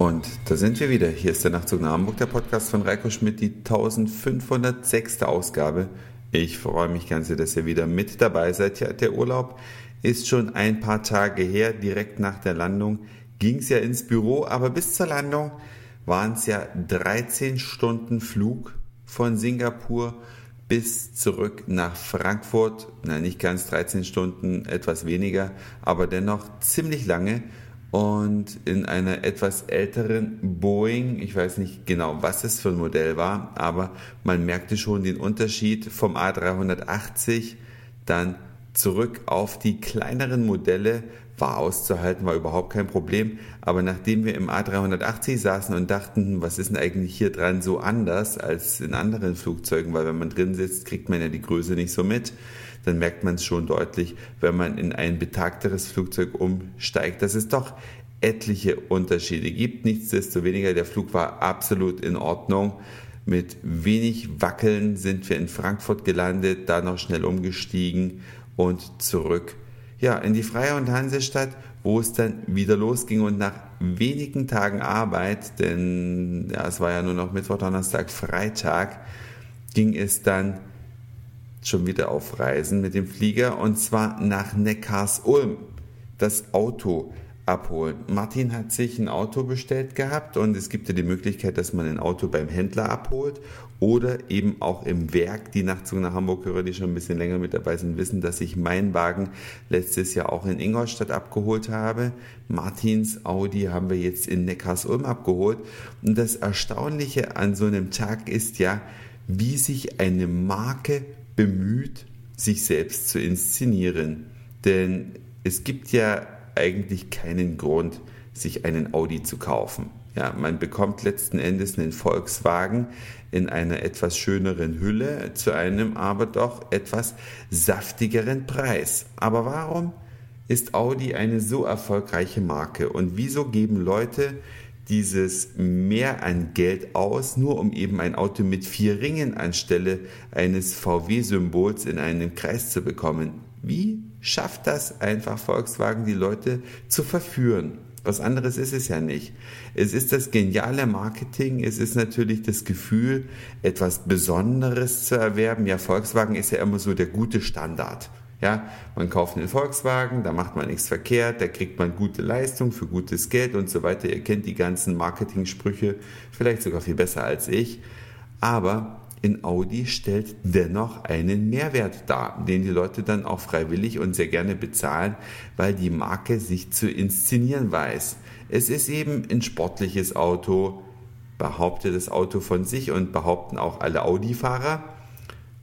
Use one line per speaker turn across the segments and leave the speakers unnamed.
Und da sind wir wieder. Hier ist der Nachtzug nach Hamburg, der Podcast von Reiko Schmidt, die 1506. Ausgabe. Ich freue mich ganz sehr, dass ihr wieder mit dabei seid. Ja, der Urlaub ist schon ein paar Tage her. Direkt nach der Landung ging es ja ins Büro, aber bis zur Landung waren es ja 13 Stunden Flug von Singapur bis zurück nach Frankfurt. Na, nicht ganz 13 Stunden, etwas weniger, aber dennoch ziemlich lange und in einer etwas älteren Boeing, ich weiß nicht genau, was es für ein Modell war, aber man merkte schon den Unterschied vom A380 dann zurück auf die kleineren Modelle war auszuhalten, war überhaupt kein Problem. Aber nachdem wir im A380 saßen und dachten, was ist denn eigentlich hier dran so anders als in anderen Flugzeugen, weil wenn man drin sitzt, kriegt man ja die Größe nicht so mit, dann merkt man es schon deutlich, wenn man in ein betagteres Flugzeug umsteigt, dass es doch etliche Unterschiede gibt. Nichtsdestoweniger, der Flug war absolut in Ordnung. Mit wenig Wackeln sind wir in Frankfurt gelandet, da noch schnell umgestiegen und zurück ja, in die Freie und Hansestadt, wo es dann wieder losging und nach wenigen Tagen Arbeit, denn ja, es war ja nur noch Mittwoch, Donnerstag, Freitag, ging es dann schon wieder auf Reisen mit dem Flieger und zwar nach Neckars-Ulm. Das Auto abholen. Martin hat sich ein Auto bestellt gehabt und es gibt ja die Möglichkeit, dass man ein Auto beim Händler abholt oder eben auch im Werk. Die Nachtzug nach Hamburg-Hörer, die schon ein bisschen länger mit dabei sind, wissen, dass ich meinen Wagen letztes Jahr auch in Ingolstadt abgeholt habe. Martins Audi haben wir jetzt in Neckarsulm abgeholt. Und das Erstaunliche an so einem Tag ist ja, wie sich eine Marke bemüht, sich selbst zu inszenieren. Denn es gibt ja eigentlich keinen Grund, sich einen Audi zu kaufen. Ja, man bekommt letzten Endes einen Volkswagen in einer etwas schöneren Hülle zu einem aber doch etwas saftigeren Preis. Aber warum ist Audi eine so erfolgreiche Marke und wieso geben Leute dieses mehr an Geld aus, nur um eben ein Auto mit vier Ringen anstelle eines VW-Symbols in einen Kreis zu bekommen? Wie schafft das einfach Volkswagen, die Leute zu verführen? Was anderes ist es ja nicht. Es ist das geniale Marketing, es ist natürlich das Gefühl, etwas Besonderes zu erwerben. Ja, Volkswagen ist ja immer so der gute Standard. Ja, man kauft einen Volkswagen, da macht man nichts verkehrt, da kriegt man gute Leistung für gutes Geld und so weiter. Ihr kennt die ganzen Marketing-Sprüche, vielleicht sogar viel besser als ich. Aber in Audi stellt dennoch einen Mehrwert dar, den die Leute dann auch freiwillig und sehr gerne bezahlen, weil die Marke sich zu inszenieren weiß. Es ist eben ein sportliches Auto, behauptet das Auto von sich und behaupten auch alle Audi-Fahrer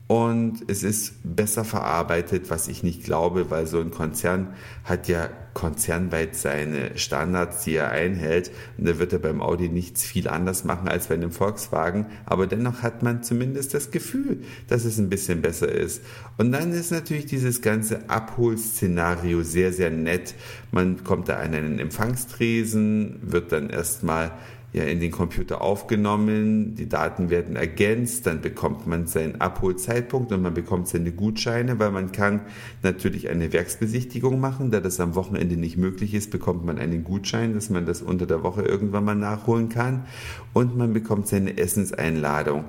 und es ist besser verarbeitet, was ich nicht glaube, weil so ein Konzern hat ja konzernweit seine Standards, die er einhält. Und da wird er beim Audi nichts viel anders machen als bei einem Volkswagen. Aber dennoch hat man zumindest das Gefühl, dass es ein bisschen besser ist. Und dann ist natürlich dieses ganze Abholszenario sehr, sehr nett. Man kommt da an einen Empfangstresen, wird dann erstmal ja in den Computer aufgenommen, die Daten werden ergänzt, dann bekommt man seinen Abholzeitpunkt und man bekommt seine Gutscheine, weil man kann natürlich eine Werksbesichtigung machen, da das am Wochenende nicht möglich ist, bekommt man einen Gutschein, dass man das unter der Woche irgendwann mal nachholen kann und man bekommt seine Essenseinladung.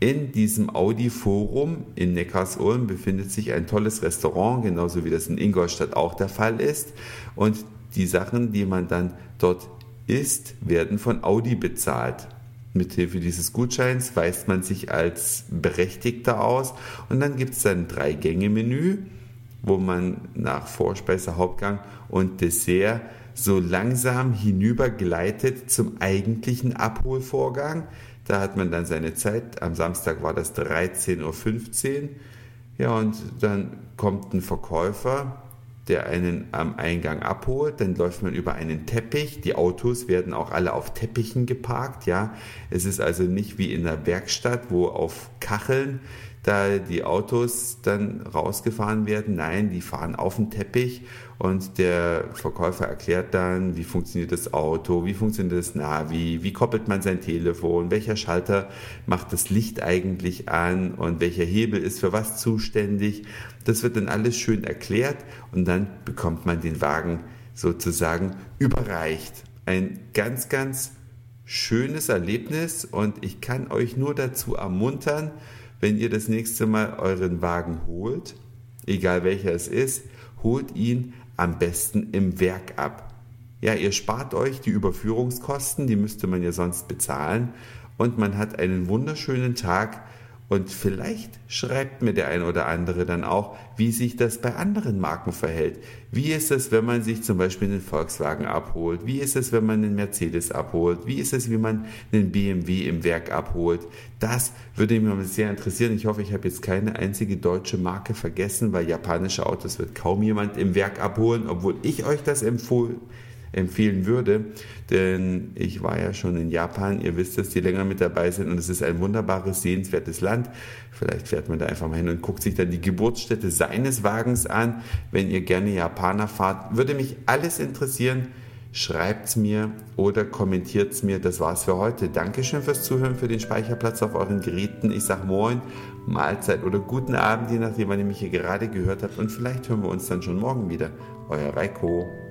In diesem Audi-Forum in Neckarsulm befindet sich ein tolles Restaurant, genauso wie das in Ingolstadt auch der Fall ist. Und die Sachen, die man dann dort ist, werden von Audi bezahlt. Mithilfe dieses Gutscheins weist man sich als Berechtigter aus und dann gibt es ein Drei-Gänge-Menü, wo man nach Vorspeise, Hauptgang und Dessert so langsam hinübergleitet zum eigentlichen Abholvorgang. Da hat man dann seine Zeit. Am Samstag war das 13.15 Uhr. Ja, und dann kommt ein Verkäufer der einen am Eingang abholt, dann läuft man über einen Teppich. Die Autos werden auch alle auf Teppichen geparkt, ja. Es ist also nicht wie in der Werkstatt, wo auf Kacheln da die Autos dann rausgefahren werden. Nein, die fahren auf den Teppich und der Verkäufer erklärt dann, wie funktioniert das Auto, wie funktioniert das Navi, wie koppelt man sein Telefon, welcher Schalter macht das Licht eigentlich an und welcher Hebel ist für was zuständig. Das wird dann alles schön erklärt und dann bekommt man den Wagen sozusagen überreicht. Ein ganz, ganz schönes Erlebnis und ich kann euch nur dazu ermuntern, wenn ihr das nächste Mal euren Wagen holt, egal welcher es ist, holt ihn am besten im Werk ab. Ja, ihr spart euch die Überführungskosten, die müsste man ja sonst bezahlen und man hat einen wunderschönen Tag und vielleicht schreibt mir der ein oder andere dann auch, wie sich das bei anderen Marken verhält. Wie ist es, wenn man sich zum Beispiel einen Volkswagen abholt? Wie ist es, wenn man einen Mercedes abholt? Wie ist es, wie man einen BMW im Werk abholt? Das würde mich sehr interessieren. Ich hoffe, ich habe jetzt keine einzige deutsche Marke vergessen, weil japanische Autos wird kaum jemand im Werk abholen, obwohl ich euch das empfohlen empfehlen würde. Denn ich war ja schon in Japan, ihr wisst es, die länger mit dabei sind und es ist ein wunderbares, sehenswertes Land. Vielleicht fährt man da einfach mal hin und guckt sich dann die Geburtsstätte seines Wagens an. Wenn ihr gerne Japaner fahrt, würde mich alles interessieren. Schreibt's mir oder kommentiert's mir. Das war's für heute. Dankeschön fürs Zuhören, für den Speicherplatz auf euren Geräten. Ich sag Moin, Mahlzeit oder guten Abend, je nachdem, wann ihr mich hier gerade gehört habt. Und vielleicht hören wir uns dann schon morgen wieder. Euer Reiko.